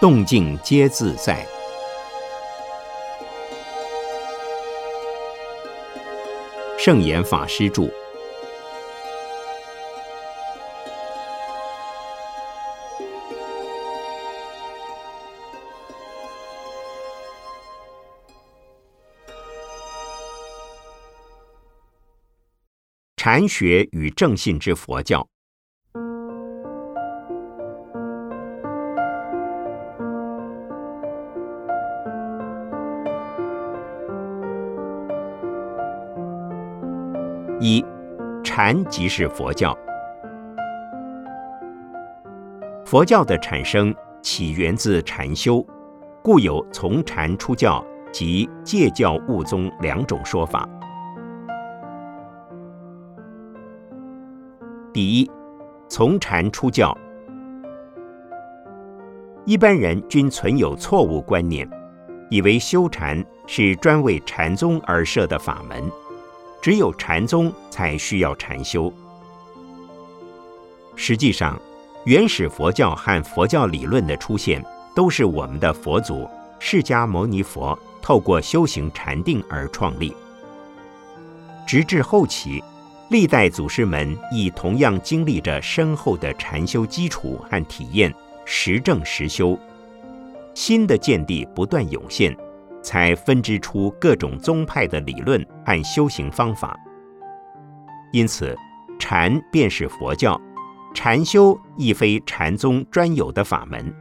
动静皆自在。圣严法师著。禅学与正信之佛教。禅即是佛教。佛教的产生起源自禅修，故有从禅出教及借教悟宗两种说法。第一，从禅出教，一般人均存有错误观念，以为修禅是专为禅宗而设的法门。只有禅宗才需要禅修。实际上，原始佛教和佛教理论的出现，都是我们的佛祖释迦牟尼佛透过修行禅定而创立。直至后期，历代祖师们亦同样经历着深厚的禅修基础和体验，实证实修，新的见地不断涌现。才分支出各种宗派的理论和修行方法，因此禅便是佛教，禅修亦非禅宗专有的法门。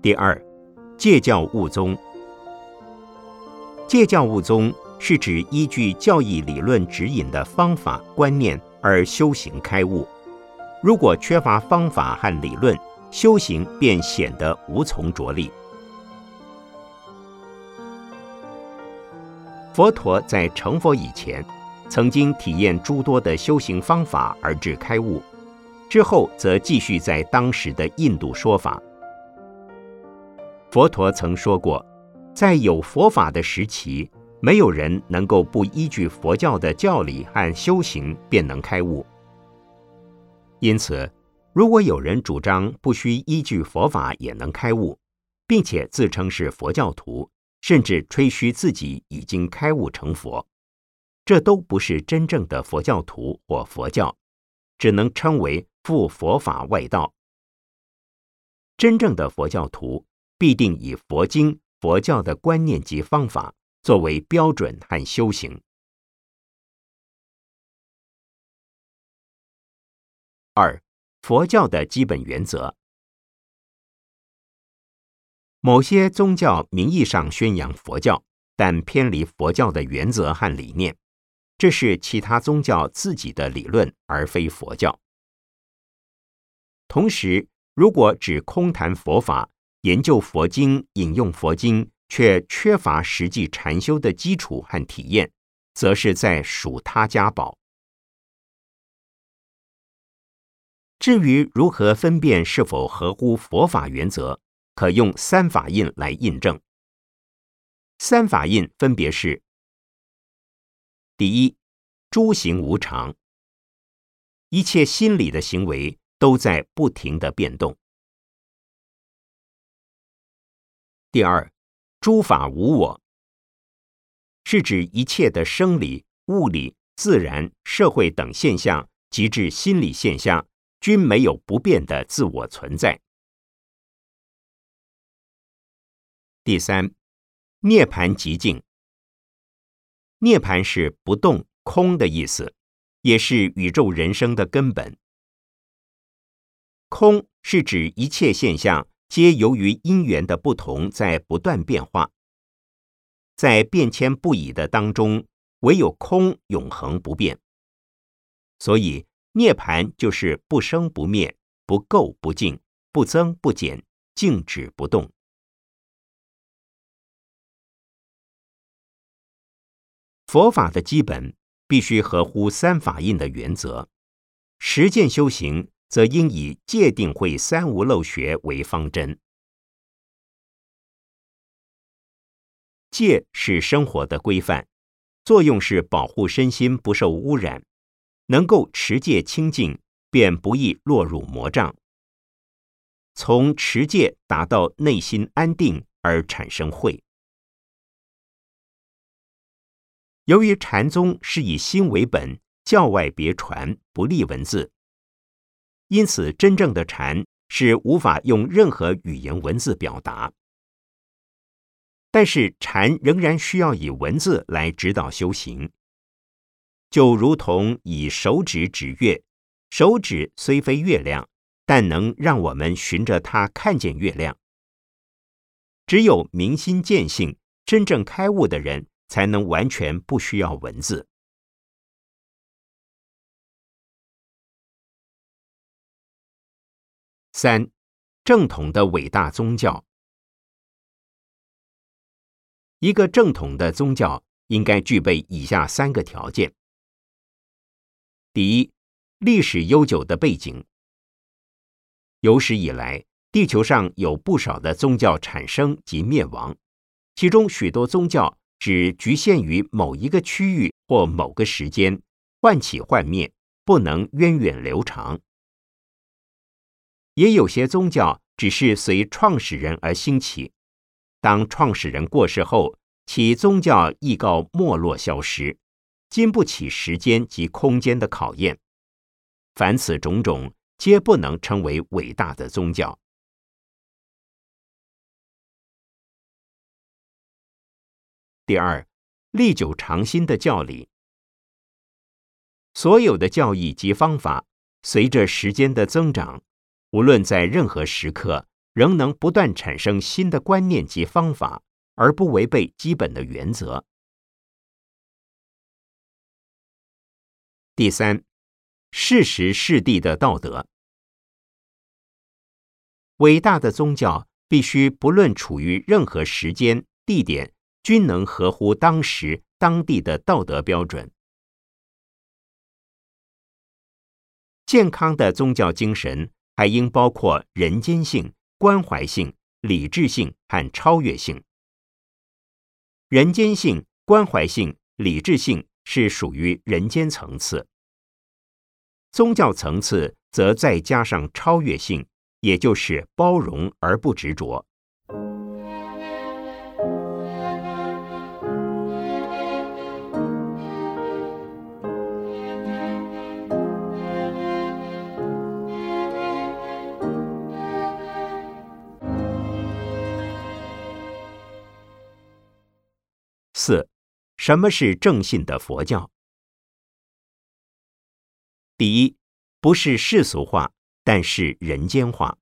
第二，戒教悟宗。戒教悟宗是指依据教义理论指引的方法观念而修行开悟。如果缺乏方法和理论，修行便显得无从着力。佛陀在成佛以前，曾经体验诸多的修行方法而至开悟，之后则继续在当时的印度说法。佛陀曾说过，在有佛法的时期，没有人能够不依据佛教的教理和修行便能开悟。因此，如果有人主张不需依据佛法也能开悟，并且自称是佛教徒，甚至吹嘘自己已经开悟成佛，这都不是真正的佛教徒或佛教，只能称为附佛法外道。真正的佛教徒必定以佛经、佛教的观念及方法作为标准和修行。二、佛教的基本原则。某些宗教名义上宣扬佛教，但偏离佛教的原则和理念，这是其他宗教自己的理论，而非佛教。同时，如果只空谈佛法、研究佛经、引用佛经，却缺乏实际禅修的基础和体验，则是在数他家宝。至于如何分辨是否合乎佛法原则，可用三法印来印证。三法印分别是：第一，诸行无常，一切心理的行为都在不停的变动；第二，诸法无我，是指一切的生理、物理、自然、社会等现象，及至心理现象。均没有不变的自我存在。第三，涅盘极境。涅盘是不动、空的意思，也是宇宙人生的根本。空是指一切现象皆由于因缘的不同在不断变化，在变迁不已的当中，唯有空永恒不变。所以。涅盘就是不生不灭、不垢不净、不增不减、静止不动。佛法的基本必须合乎三法印的原则，实践修行则应以戒定慧三无漏学为方针。戒是生活的规范，作用是保护身心不受污染。能够持戒清净，便不易落入魔障。从持戒达到内心安定而产生慧。由于禅宗是以心为本，教外别传，不立文字，因此真正的禅是无法用任何语言文字表达。但是禅仍然需要以文字来指导修行，就如同以手指指月，手指虽非月亮，但能让我们循着它看见月亮。只有明心见性、真正开悟的人。才能完全不需要文字。三，正统的伟大宗教。一个正统的宗教应该具备以下三个条件：第一，历史悠久的背景。有史以来，地球上有不少的宗教产生及灭亡，其中许多宗教。只局限于某一个区域或某个时间，幻起幻灭，不能源远流长。也有些宗教只是随创始人而兴起，当创始人过世后，其宗教亦告没落消失，经不起时间及空间的考验。凡此种种，皆不能称为伟大的宗教。第二，历久常新的教理。所有的教义及方法，随着时间的增长，无论在任何时刻，仍能不断产生新的观念及方法，而不违背基本的原则。第三，适时适地的道德。伟大的宗教必须不论处于任何时间、地点。均能合乎当时当地的道德标准。健康的宗教精神还应包括人间性、关怀性、理智性和超越性。人间性、关怀性、理智性是属于人间层次，宗教层次则再加上超越性，也就是包容而不执着。什么是正信的佛教？第一，不是世俗化，但是人间化。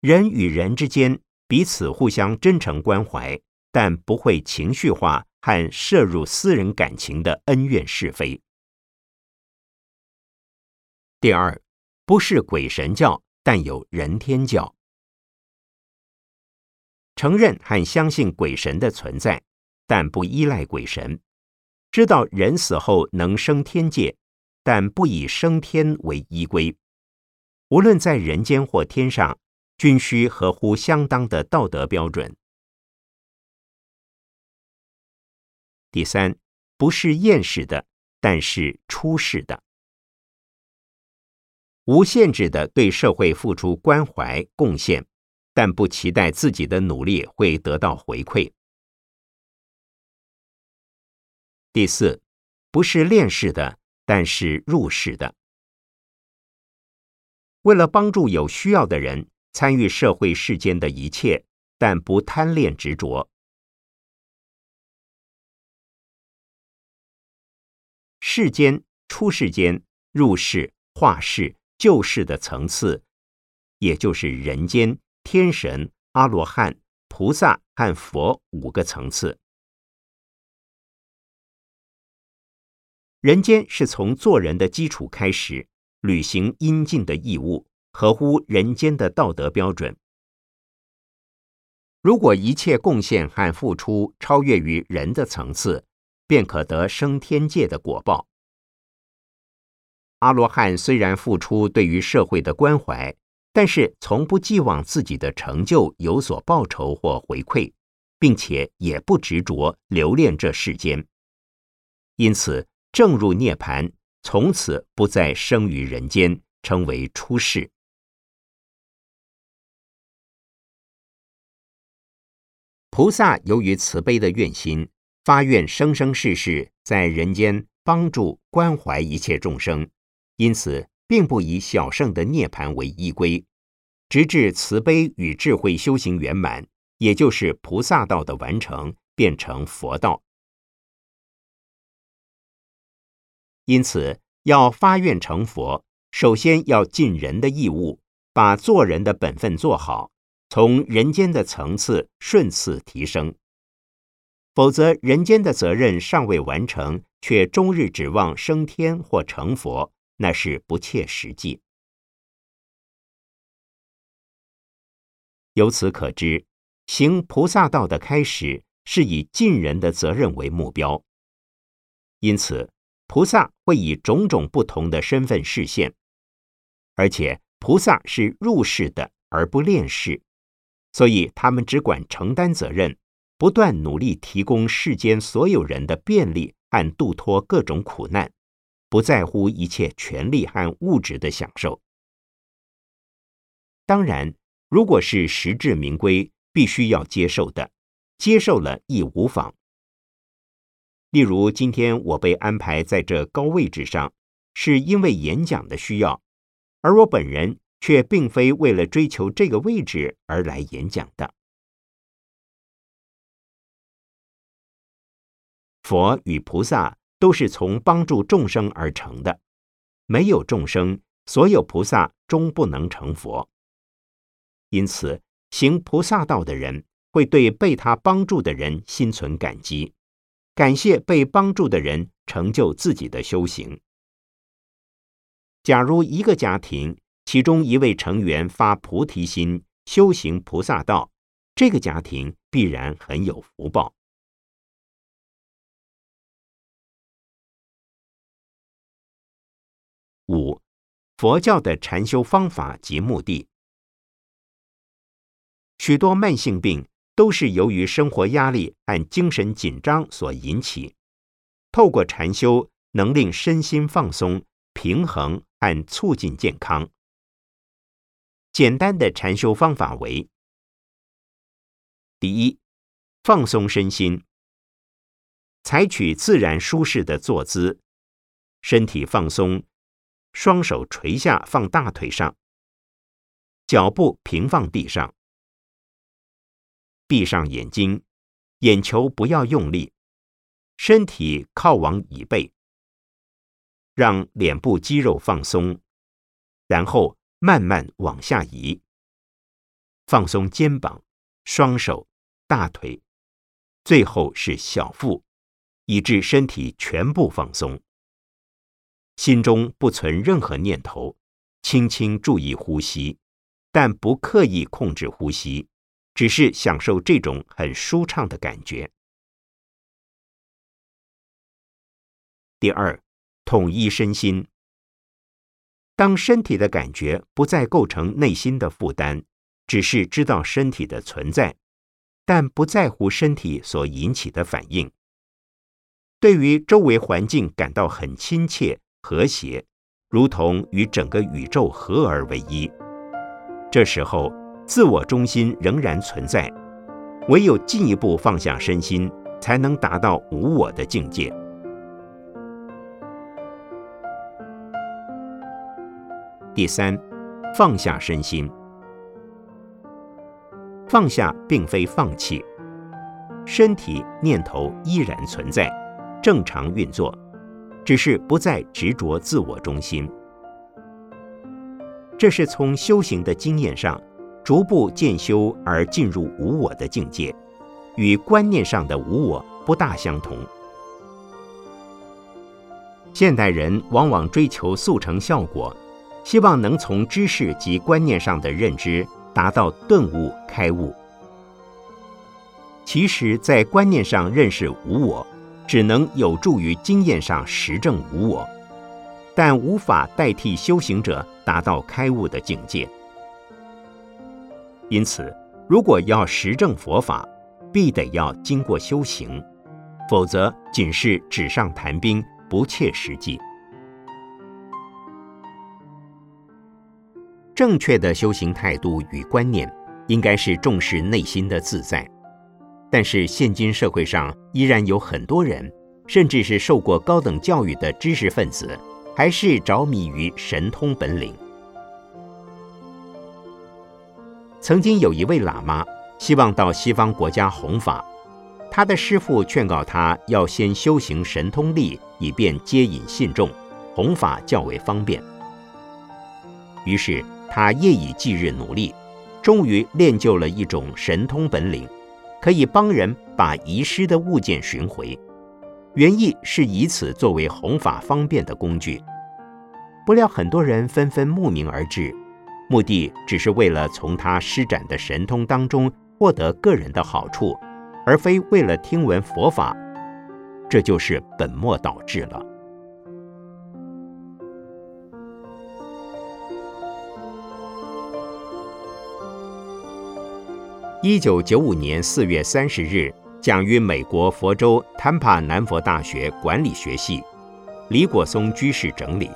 人与人之间彼此互相真诚关怀，但不会情绪化和摄入私人感情的恩怨是非。第二，不是鬼神教，但有人天教。承认和相信鬼神的存在，但不依赖鬼神；知道人死后能升天界，但不以升天为依归。无论在人间或天上，均需合乎相当的道德标准。第三，不是厌世的，但是出世的，无限制的对社会付出关怀贡献。但不期待自己的努力会得到回馈。第四，不是练世的，但是入世的。为了帮助有需要的人，参与社会世间的一切，但不贪恋执着。世间、出世间、入世、化世、救世的层次，也就是人间。天神、阿罗汉、菩萨和佛五个层次。人间是从做人的基础开始，履行应尽的义务，合乎人间的道德标准。如果一切贡献和付出超越于人的层次，便可得升天界的果报。阿罗汉虽然付出对于社会的关怀。但是从不寄望自己的成就有所报酬或回馈，并且也不执着留恋这世间，因此正入涅盘，从此不再生于人间，称为出世。菩萨由于慈悲的愿心，发愿生生世世在人间帮助关怀一切众生，因此并不以小圣的涅盘为依归，直至慈悲与智慧修行圆满，也就是菩萨道的完成，变成佛道。因此，要发愿成佛，首先要尽人的义务，把做人的本分做好。从人间的层次顺次提升，否则人间的责任尚未完成，却终日指望升天或成佛，那是不切实际。由此可知，行菩萨道的开始是以尽人的责任为目标。因此，菩萨会以种种不同的身份示现，而且菩萨是入世的，而不恋世。所以，他们只管承担责任，不断努力提供世间所有人的便利和度脱各种苦难，不在乎一切权利和物质的享受。当然，如果是实至名归，必须要接受的，接受了亦无妨。例如，今天我被安排在这高位置上，是因为演讲的需要，而我本人。却并非为了追求这个位置而来演讲的。佛与菩萨都是从帮助众生而成的，没有众生，所有菩萨终不能成佛。因此，行菩萨道的人会对被他帮助的人心存感激，感谢被帮助的人成就自己的修行。假如一个家庭，其中一位成员发菩提心，修行菩萨道，这个家庭必然很有福报。五，佛教的禅修方法及目的。许多慢性病都是由于生活压力和精神紧张所引起，透过禅修能令身心放松、平衡和促进健康。简单的禅修方法为：第一，放松身心，采取自然舒适的坐姿，身体放松，双手垂下放大腿上，脚步平放地上，闭上眼睛，眼球不要用力，身体靠往椅背，让脸部肌肉放松，然后。慢慢往下移，放松肩膀、双手、大腿，最后是小腹，以致身体全部放松。心中不存任何念头，轻轻注意呼吸，但不刻意控制呼吸，只是享受这种很舒畅的感觉。第二，统一身心。当身体的感觉不再构成内心的负担，只是知道身体的存在，但不在乎身体所引起的反应，对于周围环境感到很亲切、和谐，如同与整个宇宙合而为一。这时候，自我中心仍然存在，唯有进一步放下身心，才能达到无我的境界。第三，放下身心。放下并非放弃，身体念头依然存在，正常运作，只是不再执着自我中心。这是从修行的经验上逐步渐修而进入无我的境界，与观念上的无我不大相同。现代人往往追求速成效果。希望能从知识及观念上的认知达到顿悟开悟。其实，在观念上认识无我，只能有助于经验上实证无我，但无法代替修行者达到开悟的境界。因此，如果要实证佛法，必得要经过修行，否则仅是纸上谈兵，不切实际。正确的修行态度与观念，应该是重视内心的自在。但是，现今社会上依然有很多人，甚至是受过高等教育的知识分子，还是着迷于神通本领。曾经有一位喇嘛希望到西方国家弘法，他的师父劝告他要先修行神通力，以便接引信众，弘法较为方便。于是他夜以继日努力，终于练就了一种神通本领，可以帮人把遗失的物件寻回。原意是以此作为弘法方便的工具，不料很多人纷纷慕名而至。目的只是为了从他施展的神通当中获得个人的好处，而非为了听闻佛法，这就是本末倒置了。一九九五年四月三十日，讲于美国佛州坦帕南佛大学管理学系，李果松居士整理。